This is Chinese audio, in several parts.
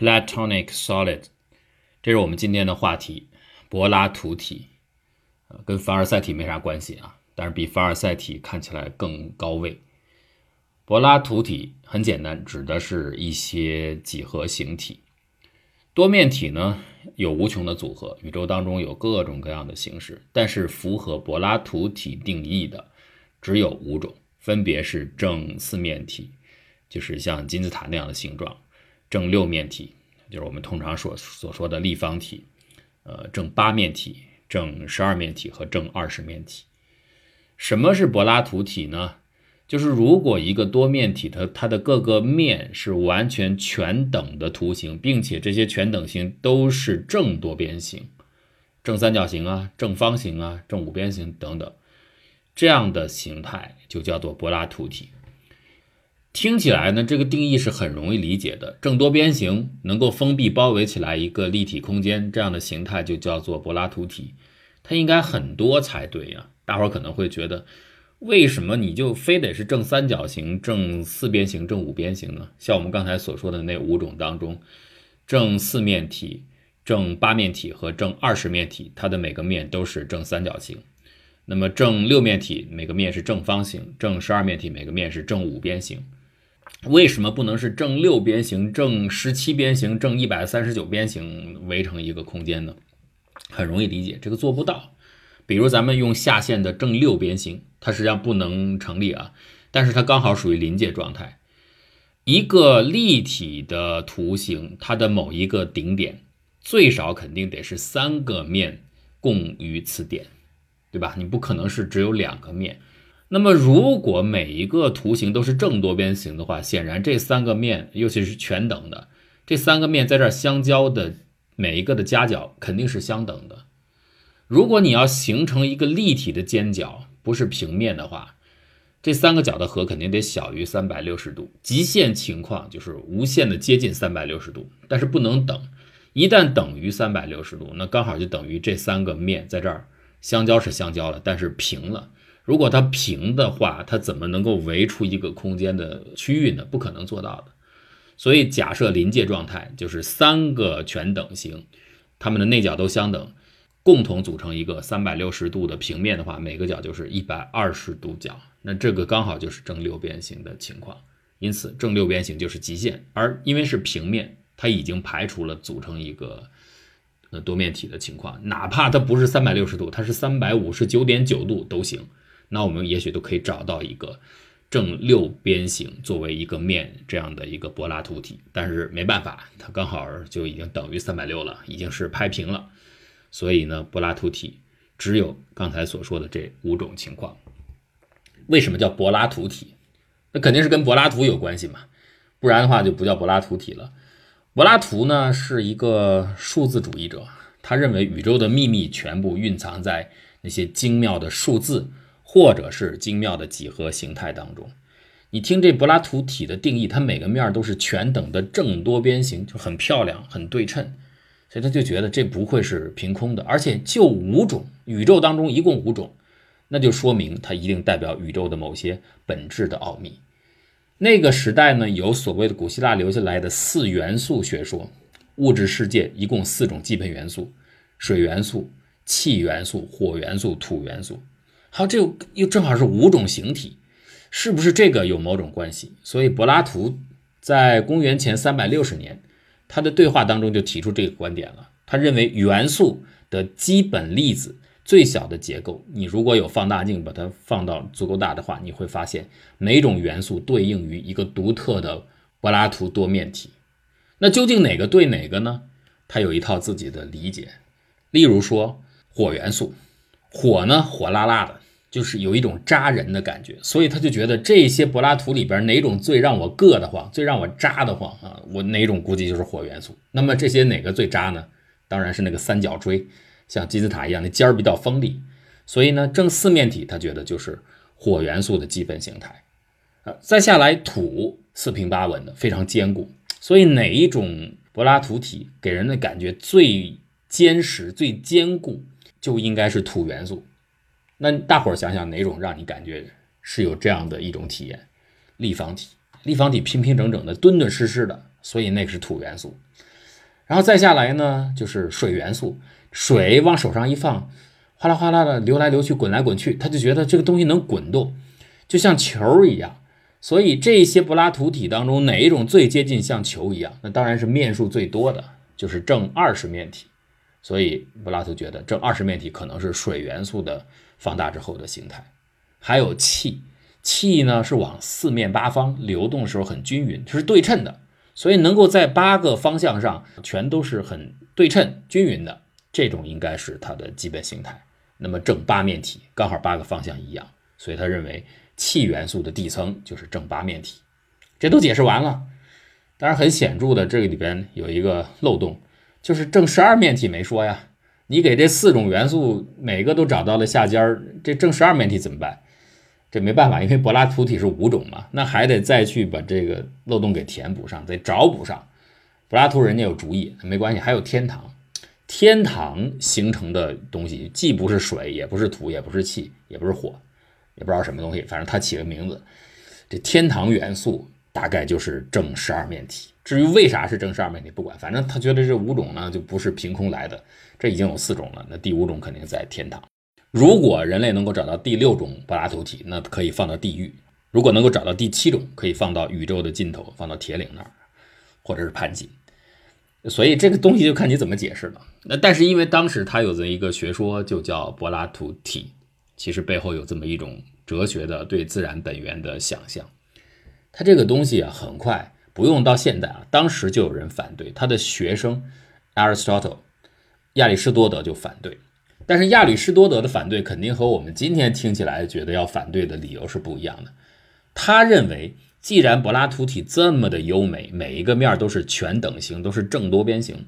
（Platonic solid）。这是我们今天的话题，柏拉图体，呃，跟凡尔赛体没啥关系啊，但是比凡尔赛体看起来更高位。柏拉图体很简单，指的是一些几何形体。多面体呢有无穷的组合，宇宙当中有各种各样的形式，但是符合柏拉图体定义的只有五种，分别是正四面体，就是像金字塔那样的形状；正六面体。就是我们通常所所说的立方体，呃，正八面体、正十二面体和正二十面体。什么是柏拉图体呢？就是如果一个多面体的它的各个面是完全全等的图形，并且这些全等形都是正多边形，正三角形啊、正方形啊、正五边形等等，这样的形态就叫做柏拉图体。听起来呢，这个定义是很容易理解的。正多边形能够封闭包围起来一个立体空间，这样的形态就叫做柏拉图体。它应该很多才对呀。大伙儿可能会觉得，为什么你就非得是正三角形、正四边形、正五边形呢？像我们刚才所说的那五种当中，正四面体、正八面体和正二十面体，它的每个面都是正三角形。那么正六面体每个面是正方形，正十二面体每个面是正五边形。为什么不能是正六边形、正十七边形、正一百三十九边形围成一个空间呢？很容易理解，这个做不到。比如咱们用下线的正六边形，它实际上不能成立啊。但是它刚好属于临界状态。一个立体的图形，它的某一个顶点，最少肯定得是三个面共于此点，对吧？你不可能是只有两个面。那么，如果每一个图形都是正多边形的话，显然这三个面，尤其是全等的这三个面在这儿相交的每一个的夹角肯定是相等的。如果你要形成一个立体的尖角，不是平面的话，这三个角的和肯定得小于三百六十度。极限情况就是无限的接近三百六十度，但是不能等。一旦等于三百六十度，那刚好就等于这三个面在这儿相交是相交了，但是平了。如果它平的话，它怎么能够围出一个空间的区域呢？不可能做到的。所以假设临界状态就是三个全等形，它们的内角都相等，共同组成一个三百六十度的平面的话，每个角就是一百二十度角。那这个刚好就是正六边形的情况。因此正六边形就是极限。而因为是平面，它已经排除了组成一个呃多面体的情况。哪怕它不是三百六十度，它是三百五十九点九度都行。那我们也许都可以找到一个正六边形作为一个面这样的一个柏拉图体，但是没办法，它刚好就已经等于三百六了，已经是拍平了。所以呢，柏拉图体只有刚才所说的这五种情况。为什么叫柏拉图体？那肯定是跟柏拉图有关系嘛，不然的话就不叫柏拉图体了。柏拉图呢是一个数字主义者，他认为宇宙的秘密全部蕴藏在那些精妙的数字。或者是精妙的几何形态当中，你听这柏拉图体的定义，它每个面都是全等的正多边形，就很漂亮、很对称，所以他就觉得这不会是凭空的，而且就五种宇宙当中一共五种，那就说明它一定代表宇宙的某些本质的奥秘。那个时代呢，有所谓的古希腊留下来的四元素学说，物质世界一共四种基本元素：水元素、气元素、火元素、土元素。好，这又正好是五种形体，是不是这个有某种关系？所以柏拉图在公元前三百六十年，他的对话当中就提出这个观点了。他认为元素的基本粒子最小的结构，你如果有放大镜把它放到足够大的话，你会发现每种元素对应于一个独特的柏拉图多面体。那究竟哪个对哪个呢？他有一套自己的理解。例如说火元素。火呢，火辣辣的，就是有一种扎人的感觉，所以他就觉得这些柏拉图里边哪种最让我硌得慌，最让我扎得慌啊？我哪种估计就是火元素。那么这些哪个最扎呢？当然是那个三角锥，像金字塔一样，那尖儿比较锋利。所以呢，正四面体他觉得就是火元素的基本形态。啊，再下来土四平八稳的，非常坚固。所以哪一种柏拉图体给人的感觉最坚实、最坚固？就应该是土元素，那大伙儿想想哪种让你感觉是有这样的一种体验？立方体，立方体平平整整的、敦敦实实的，所以那个是土元素。然后再下来呢，就是水元素，水往手上一放，哗啦哗啦的流来流去，滚来滚去，他就觉得这个东西能滚动，就像球一样。所以这些柏拉图体当中，哪一种最接近像球一样？那当然是面数最多的，就是正二十面体。所以柏拉图觉得正二十面体可能是水元素的放大之后的形态。还有气，气呢是往四面八方流动的时候很均匀，是对称的。所以能够在八个方向上全都是很对称均匀的，这种应该是它的基本形态。那么正八面体刚好八个方向一样，所以他认为气元素的底层就是正八面体。这都解释完了，当然很显著的这个里边有一个漏洞，就是正十二面体没说呀。你给这四种元素每个都找到了下尖儿，这正十二面体怎么办？这没办法，因为柏拉图体是五种嘛，那还得再去把这个漏洞给填补上，得找补上。柏拉图人家有主意，没关系，还有天堂。天堂形成的东西既不是水，也不是土，也不是气，也不是火，也不知道什么东西，反正他起个名字。这天堂元素大概就是正十二面体。至于为啥是正十二面体，不管，反正他觉得这五种呢就不是凭空来的，这已经有四种了，那第五种肯定在天堂。如果人类能够找到第六种柏拉图体，那可以放到地狱；如果能够找到第七种，可以放到宇宙的尽头，放到铁岭那儿，或者是盘锦。所以这个东西就看你怎么解释了。那但是因为当时他有这一个学说，就叫柏拉图体，其实背后有这么一种哲学的对自然本源的想象。他这个东西啊，很快不用到现代啊，当时就有人反对。他的学生 Aristotle 亚里士多德就反对。但是亚里士多德的反对肯定和我们今天听起来觉得要反对的理由是不一样的。他认为，既然柏拉图体这么的优美，每一个面都是全等形，都是正多边形，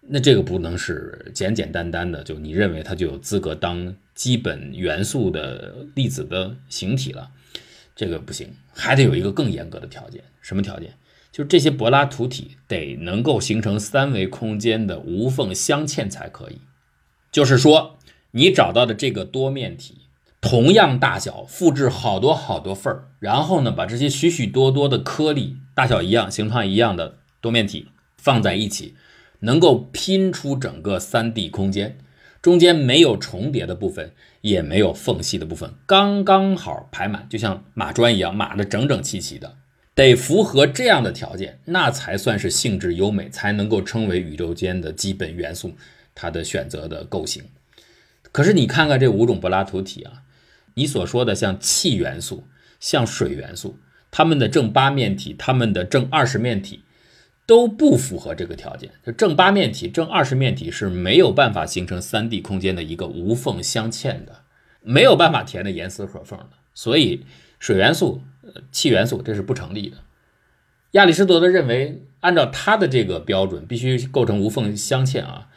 那这个不能是简简单单的就你认为它就有资格当基本元素的粒子的形体了，这个不行，还得有一个更严格的条件。什么条件？就这些柏拉图体得能够形成三维空间的无缝镶嵌才可以。就是说。你找到的这个多面体，同样大小，复制好多好多份儿，然后呢，把这些许许多多的颗粒，大小一样、形状一样的多面体放在一起，能够拼出整个三 D 空间，中间没有重叠的部分，也没有缝隙的部分，刚刚好排满，就像码砖一样码的整整齐齐的。得符合这样的条件，那才算是性质优美，才能够称为宇宙间的基本元素，它的选择的构型。可是你看看这五种柏拉图体啊，你所说的像气元素、像水元素，它们的正八面体、它们的正二十面体都不符合这个条件。就正八面体、正二十面体是没有办法形成三 D 空间的一个无缝镶嵌的，没有办法填的严丝合缝的。所以水元素、气元素这是不成立的。亚里士多德认为，按照他的这个标准，必须构成无缝镶嵌啊。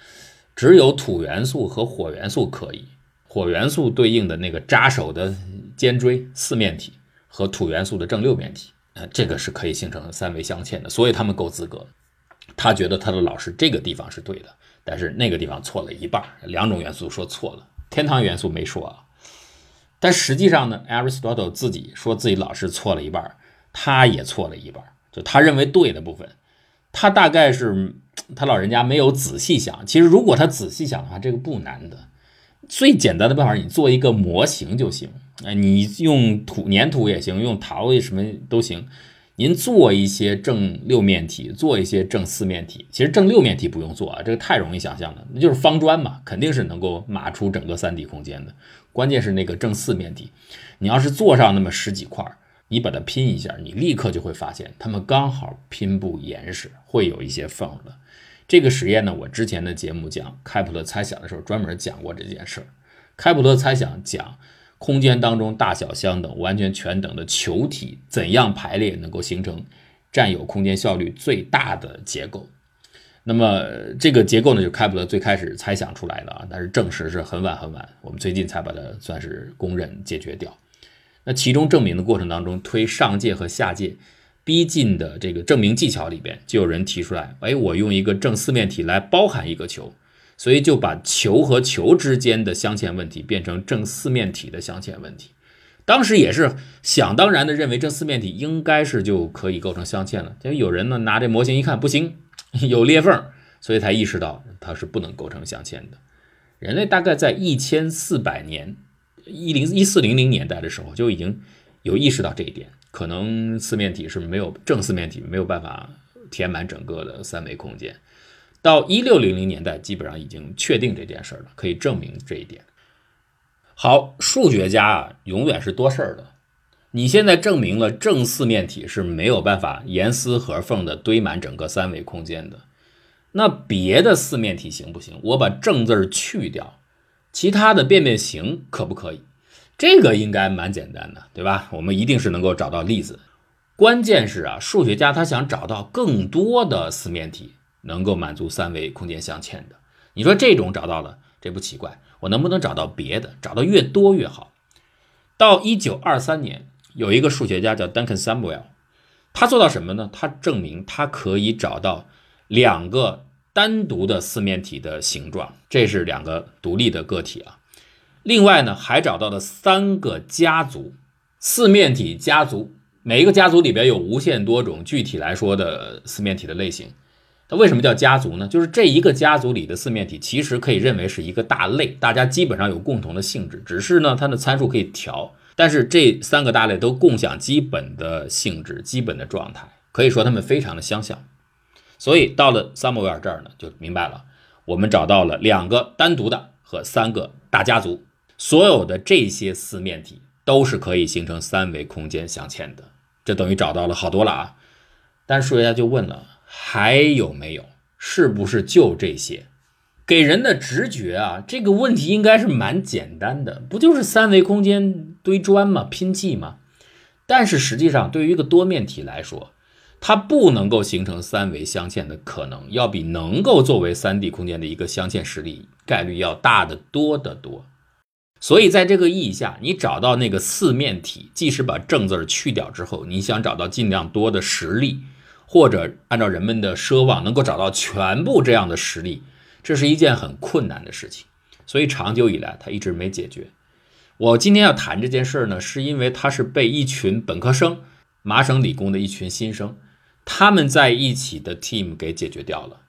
只有土元素和火元素可以，火元素对应的那个扎手的尖锥四面体和土元素的正六面体，呃，这个是可以形成三维镶嵌的，所以他们够资格。他觉得他的老师这个地方是对的，但是那个地方错了一半，两种元素说错了，天堂元素没说啊。但实际上呢，Aristotle 自己说自己老是错了一半，他也错了一半，就他认为对的部分，他大概是。他老人家没有仔细想，其实如果他仔细想的话，这个不难的。最简单的办法，你做一个模型就行。哎，你用土粘土也行，用陶什么都行。您做一些正六面体，做一些正四面体。其实正六面体不用做啊，这个太容易想象了，那就是方砖嘛，肯定是能够码出整个三 D 空间的。关键是那个正四面体，你要是做上那么十几块。你把它拼一下，你立刻就会发现它们刚好拼不严实，会有一些缝的。这个实验呢，我之前的节目讲开普勒猜想的时候专门讲过这件事儿。开普勒猜想讲空间当中大小相等、完全全等的球体怎样排列能够形成占有空间效率最大的结构。那么这个结构呢，就开普勒最开始猜想出来的啊，但是证实是很晚很晚，我们最近才把它算是公认解决掉。那其中证明的过程当中，推上界和下界逼近的这个证明技巧里边，就有人提出来，哎，我用一个正四面体来包含一个球，所以就把球和球之间的镶嵌问题变成正四面体的镶嵌问题。当时也是想当然的认为正四面体应该是就可以构成镶嵌了。就有人呢拿这模型一看，不行，有裂缝，所以才意识到它是不能构成镶嵌的。人类大概在一千四百年，一零一四零零年代的时候就已经有意识到这一点，可能四面体是没有正四面体没有办法填满整个的三维空间。到一六零零年代，基本上已经确定这件事儿了，可以证明这一点。好，数学家啊，永远是多事儿的。你现在证明了正四面体是没有办法严丝合缝的堆满整个三维空间的，那别的四面体行不行？我把正字儿去掉，其他的变变形可不可以？这个应该蛮简单的，对吧？我们一定是能够找到例子。关键是啊，数学家他想找到更多的四面体能够满足三维空间镶嵌的。你说这种找到了，这不奇怪。我能不能找到别的？找到越多越好。到一九二三年。有一个数学家叫 Duncan Samuel，他做到什么呢？他证明他可以找到两个单独的四面体的形状，这是两个独立的个体啊。另外呢，还找到了三个家族四面体家族，每一个家族里边有无限多种具体来说的四面体的类型。它为什么叫家族呢？就是这一个家族里的四面体其实可以认为是一个大类，大家基本上有共同的性质，只是呢它的参数可以调。但是这三个大类都共享基本的性质、基本的状态，可以说它们非常的相像。所以到了萨姆维尔这儿呢，就明白了，我们找到了两个单独的和三个大家族，所有的这些四面体都是可以形成三维空间镶嵌的，这等于找到了好多了啊。但是数学家就问了，还有没有？是不是就这些？给人的直觉啊，这个问题应该是蛮简单的，不就是三维空间堆砖吗？拼砌吗？但是实际上，对于一个多面体来说，它不能够形成三维镶嵌的可能，要比能够作为三 D 空间的一个镶嵌实例概率要大得多得多。所以在这个意义下，你找到那个四面体，即使把正字去掉之后，你想找到尽量多的实例，或者按照人们的奢望能够找到全部这样的实例。这是一件很困难的事情，所以长久以来它一直没解决。我今天要谈这件事呢，是因为它是被一群本科生，麻省理工的一群新生，他们在一起的 team 给解决掉了。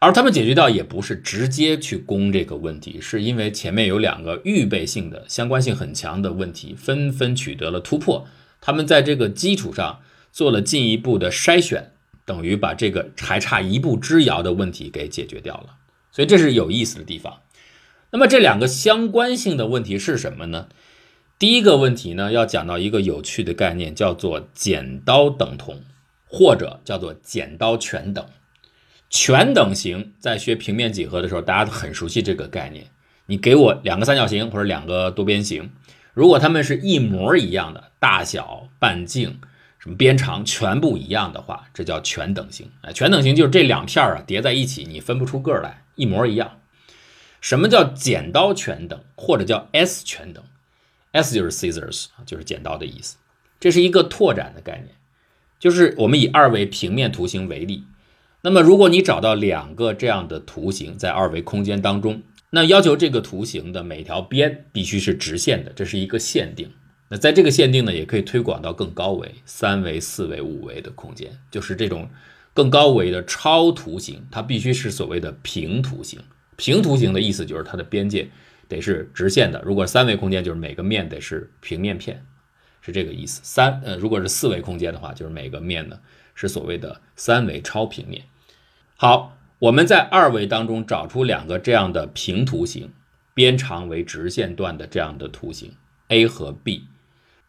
而他们解决掉也不是直接去攻这个问题，是因为前面有两个预备性的、相关性很强的问题纷纷取得了突破，他们在这个基础上做了进一步的筛选，等于把这个还差一步之遥的问题给解决掉了。所以这是有意思的地方。那么这两个相关性的问题是什么呢？第一个问题呢，要讲到一个有趣的概念，叫做剪刀等同，或者叫做剪刀全等。全等型在学平面几何的时候，大家都很熟悉这个概念。你给我两个三角形或者两个多边形，如果它们是一模一样的大小、半径。什么边长全部一样的话，这叫全等型。哎，全等型就是这两片儿啊叠在一起，你分不出个来，一模一样。什么叫剪刀全等，或者叫 S 全等？S 就是 scissors 就是剪刀的意思。这是一个拓展的概念，就是我们以二维平面图形为例。那么如果你找到两个这样的图形在二维空间当中，那要求这个图形的每条边必须是直线的，这是一个限定。在这个限定呢，也可以推广到更高维、三维、四维、五维的空间，就是这种更高维的超图形，它必须是所谓的平图形。平图形的意思就是它的边界得是直线的。如果三维空间，就是每个面得是平面片，是这个意思。三呃，如果是四维空间的话，就是每个面呢是所谓的三维超平面。好，我们在二维当中找出两个这样的平图形，边长为直线段的这样的图形 A 和 B。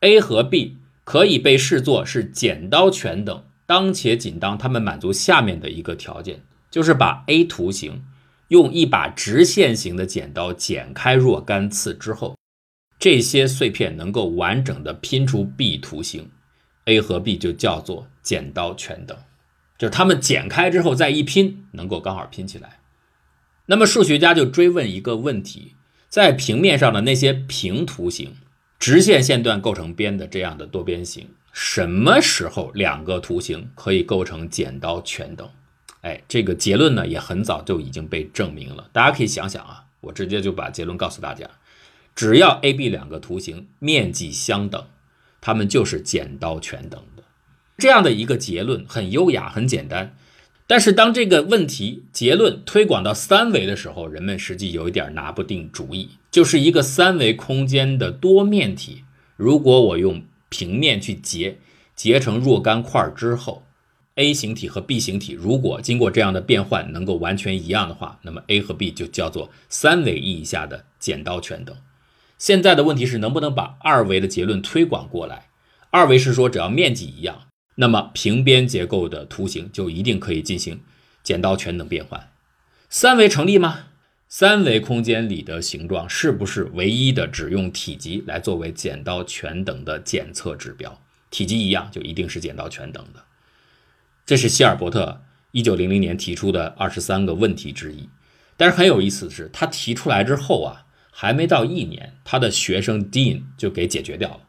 A 和 B 可以被视作是剪刀全等，当且仅当它们满足下面的一个条件，就是把 A 图形用一把直线型的剪刀剪开若干次之后，这些碎片能够完整的拼出 B 图形，A 和 B 就叫做剪刀全等，就是它们剪开之后再一拼，能够刚好拼起来。那么数学家就追问一个问题，在平面上的那些平图形。直线线段构成边的这样的多边形，什么时候两个图形可以构成剪刀全等？哎，这个结论呢也很早就已经被证明了。大家可以想想啊，我直接就把结论告诉大家：只要 A、B 两个图形面积相等，它们就是剪刀全等的。这样的一个结论很优雅、很简单，但是当这个问题结论推广到三维的时候，人们实际有一点拿不定主意，就是一个三维空间的多面体，如果我用平面去截，截成若干块之后，A 形体和 B 形体如果经过这样的变换能够完全一样的话，那么 A 和 B 就叫做三维意义下的剪刀全等。现在的问题是能不能把二维的结论推广过来？二维是说只要面积一样。那么平边结构的图形就一定可以进行剪刀全等变换，三维成立吗？三维空间里的形状是不是唯一的只用体积来作为剪刀全等的检测指标？体积一样就一定是剪刀全等的？这是希尔伯特一九零零年提出的二十三个问题之一。但是很有意思的是，他提出来之后啊，还没到一年，他的学生 Dean 就给解决掉了。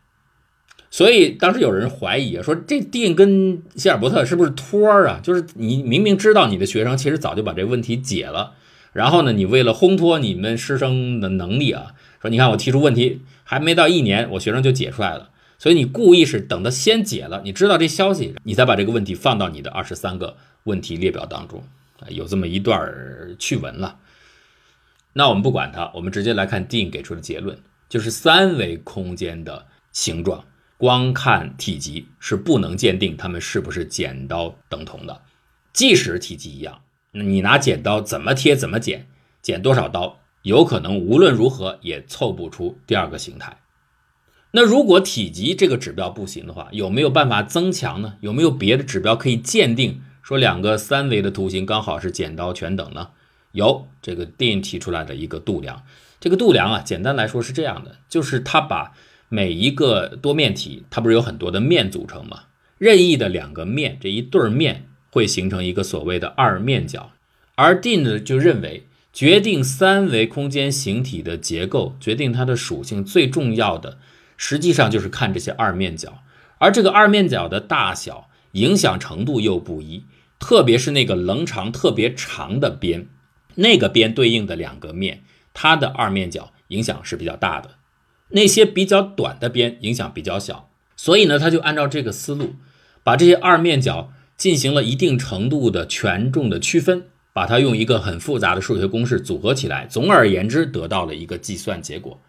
所以当时有人怀疑啊，说这 Dean 跟希尔伯特是不是托儿啊？就是你明明知道你的学生其实早就把这问题解了，然后呢，你为了烘托你们师生的能力啊，说你看我提出问题还没到一年，我学生就解出来了。所以你故意是等他先解了，你知道这消息，你才把这个问题放到你的二十三个问题列表当中啊，有这么一段趣闻了。那我们不管它，我们直接来看 Dean 给出的结论，就是三维空间的形状。光看体积是不能鉴定它们是不是剪刀等同的，即使体积一样，你拿剪刀怎么贴怎么剪，剪多少刀，有可能无论如何也凑不出第二个形态。那如果体积这个指标不行的话，有没有办法增强呢？有没有别的指标可以鉴定说两个三维的图形刚好是剪刀全等呢？有，这个电影提出来的一个度量，这个度量啊，简单来说是这样的，就是它把。每一个多面体，它不是有很多的面组成吗？任意的两个面，这一对面会形成一个所谓的二面角。而 Dean 就认为，决定三维空间形体的结构，决定它的属性最重要的，实际上就是看这些二面角。而这个二面角的大小影响程度又不一，特别是那个棱长特别长的边，那个边对应的两个面，它的二面角影响是比较大的。那些比较短的边影响比较小，所以呢，他就按照这个思路，把这些二面角进行了一定程度的权重的区分，把它用一个很复杂的数学公式组合起来，总而言之得到了一个计算结果。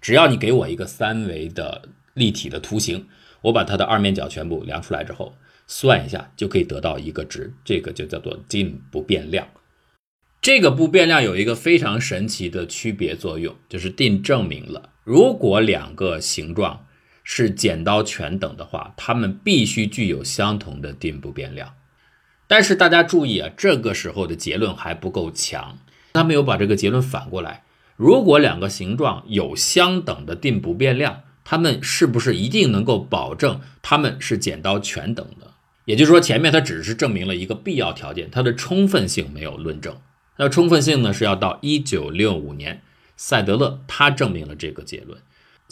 只要你给我一个三维的立体的图形，我把它的二面角全部量出来之后，算一下就可以得到一个值，这个就叫做定不变量。这个不变量有一个非常神奇的区别作用，就是 Dean 证明了。如果两个形状是剪刀全等的话，它们必须具有相同的定不变量。但是大家注意啊，这个时候的结论还不够强，他没有把这个结论反过来。如果两个形状有相等的定不变量，它们是不是一定能够保证它们是剪刀全等的？也就是说，前面它只是证明了一个必要条件，它的充分性没有论证。那充分性呢，是要到一九六五年。赛德勒他证明了这个结论：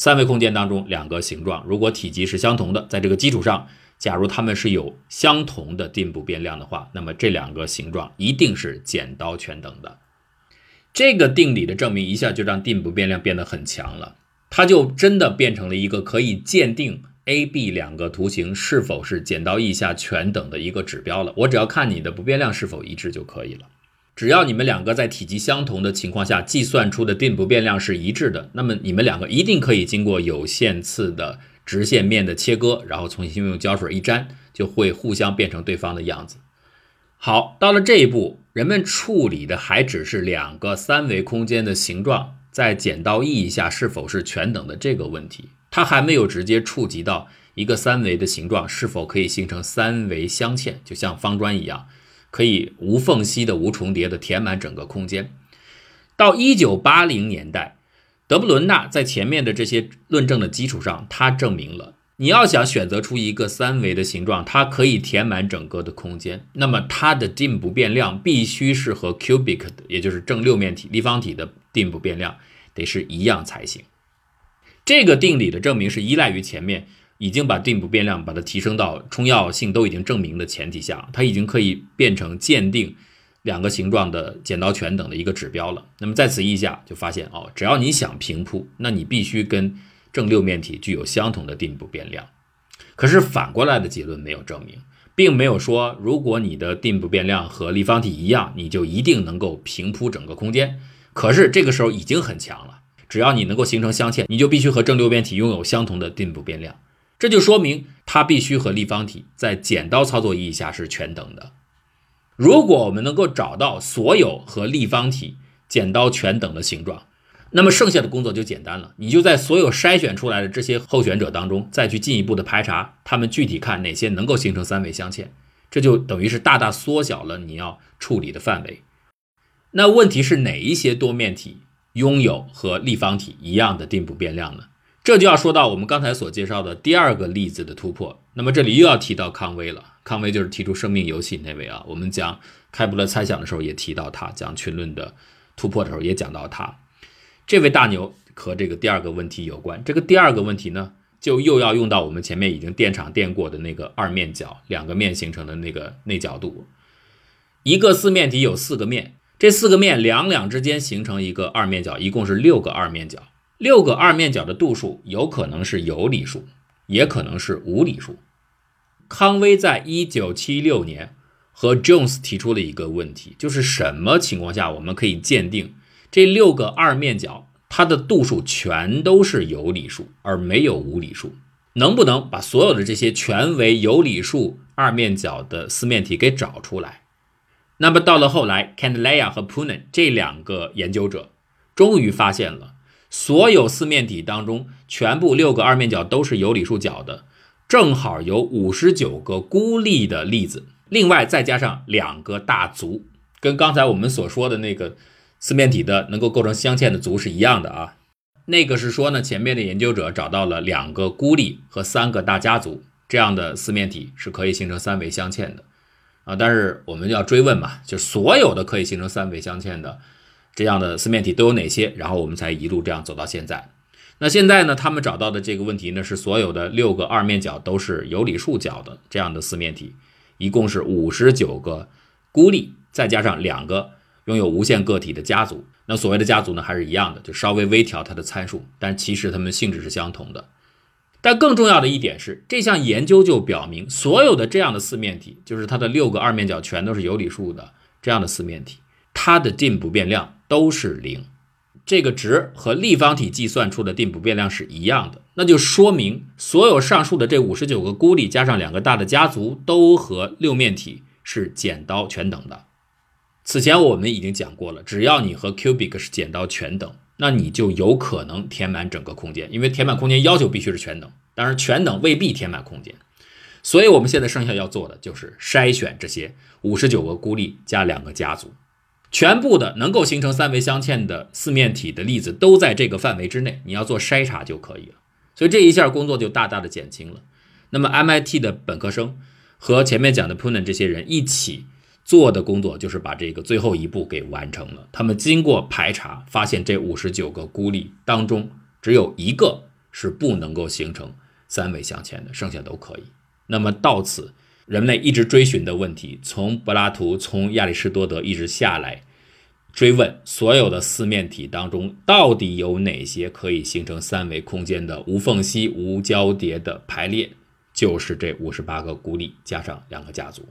三维空间当中两个形状，如果体积是相同的，在这个基础上，假如它们是有相同的定不变量的话，那么这两个形状一定是剪刀全等的。这个定理的证明一下就让定不变量变得很强了，它就真的变成了一个可以鉴定 A、B 两个图形是否是剪刀意下全等的一个指标了。我只要看你的不变量是否一致就可以了。只要你们两个在体积相同的情况下计算出的定不变量是一致的，那么你们两个一定可以经过有限次的直线面的切割，然后重新用胶水一粘，就会互相变成对方的样子。好，到了这一步，人们处理的还只是两个三维空间的形状在剪刀意义下是否是全等的这个问题，它还没有直接触及到一个三维的形状是否可以形成三维镶嵌，就像方砖一样。可以无缝隙的、无重叠的填满整个空间。到一九八零年代，德布伦纳在前面的这些论证的基础上，他证明了，你要想选择出一个三维的形状，它可以填满整个的空间，那么它的定不变量必须是和 cubic 的，也就是正六面体立方体的定不变量得是一样才行。这个定理的证明是依赖于前面。已经把定不变量把它提升到充要性都已经证明的前提下，它已经可以变成鉴定两个形状的剪刀全等的一个指标了。那么在此意义下，就发现哦，只要你想平铺，那你必须跟正六面体具有相同的定不变量。可是反过来的结论没有证明，并没有说如果你的定不变量和立方体一样，你就一定能够平铺整个空间。可是这个时候已经很强了，只要你能够形成镶嵌，你就必须和正六面体拥有相同的定不变量。这就说明它必须和立方体在剪刀操作意义下是全等的。如果我们能够找到所有和立方体剪刀全等的形状，那么剩下的工作就简单了。你就在所有筛选出来的这些候选者当中，再去进一步的排查，他们具体看哪些能够形成三维镶嵌，这就等于是大大缩小了你要处理的范围。那问题是哪一些多面体拥有和立方体一样的定不变量呢？这就要说到我们刚才所介绍的第二个例子的突破。那么这里又要提到康威了。康威就是提出生命游戏那位啊。我们讲开普勒猜想的时候也提到他，讲群论的突破的时候也讲到他。这位大牛和这个第二个问题有关。这个第二个问题呢，就又要用到我们前面已经电场电过的那个二面角，两个面形成的那个内角度。一个四面体有四个面，这四个面两两之间形成一个二面角，一共是六个二面角。六个二面角的度数有可能是有理数，也可能是无理数。康威在一九七六年和 Jones 提出了一个问题，就是什么情况下我们可以鉴定这六个二面角它的度数全都是有理数，而没有无理数？能不能把所有的这些全为有理数二面角的四面体给找出来？那么到了后来 c a n d e l a a 和 Poonen 这两个研究者终于发现了。所有四面体当中，全部六个二面角都是有理数角的，正好有五十九个孤立的例子，另外再加上两个大族，跟刚才我们所说的那个四面体的能够构成镶嵌的族是一样的啊。那个是说呢，前面的研究者找到了两个孤立和三个大家族这样的四面体是可以形成三维镶嵌的啊。但是我们要追问嘛，就所有的可以形成三维镶嵌的。这样的四面体都有哪些？然后我们才一路这样走到现在。那现在呢？他们找到的这个问题呢，是所有的六个二面角都是有理数角的这样的四面体，一共是五十九个孤立，再加上两个拥有无限个体的家族。那所谓的家族呢，还是一样的，就稍微微调它的参数，但其实它们性质是相同的。但更重要的一点是，这项研究就表明，所有的这样的四面体，就是它的六个二面角全都是有理数的这样的四面体，它的进不变量。都是零，这个值和立方体计算出的定不变量是一样的，那就说明所有上述的这五十九个孤立加上两个大的家族都和六面体是剪刀全等的。此前我们已经讲过了，只要你和 cubic 是剪刀全等，那你就有可能填满整个空间，因为填满空间要求必须是全等，当然全等未必填满空间。所以我们现在剩下要做的就是筛选这些五十九个孤立加两个家族。全部的能够形成三维镶嵌的四面体的例子都在这个范围之内，你要做筛查就可以了。所以这一下工作就大大的减轻了。那么 MIT 的本科生和前面讲的 Poonen 这些人一起做的工作，就是把这个最后一步给完成了。他们经过排查，发现这五十九个孤立当中，只有一个是不能够形成三维镶嵌的，剩下都可以。那么到此。人类一直追寻的问题，从柏拉图、从亚里士多德一直下来，追问所有的四面体当中，到底有哪些可以形成三维空间的无缝隙、无交叠的排列，就是这五十八个孤立加上两个家族。